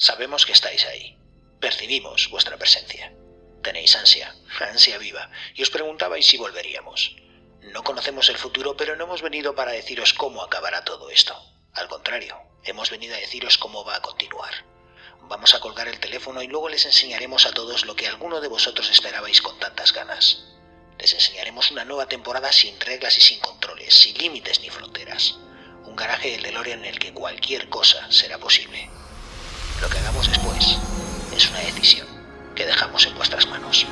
Sabemos que estáis ahí. Percibimos vuestra presencia. Tenéis ansia, ansia viva, y os preguntabais si volveríamos. No conocemos el futuro, pero no hemos venido para deciros cómo acabará todo esto. Al contrario, hemos venido a deciros cómo va a continuar. Vamos a colgar el teléfono y luego les enseñaremos a todos lo que alguno de vosotros esperabais con tantas ganas. Les enseñaremos una nueva temporada sin reglas y sin controles, sin límites ni fronteras. Un garaje del DeLorean en el que cualquier cosa será posible. Lo que hagamos después es una decisión que dejamos en vuestras manos.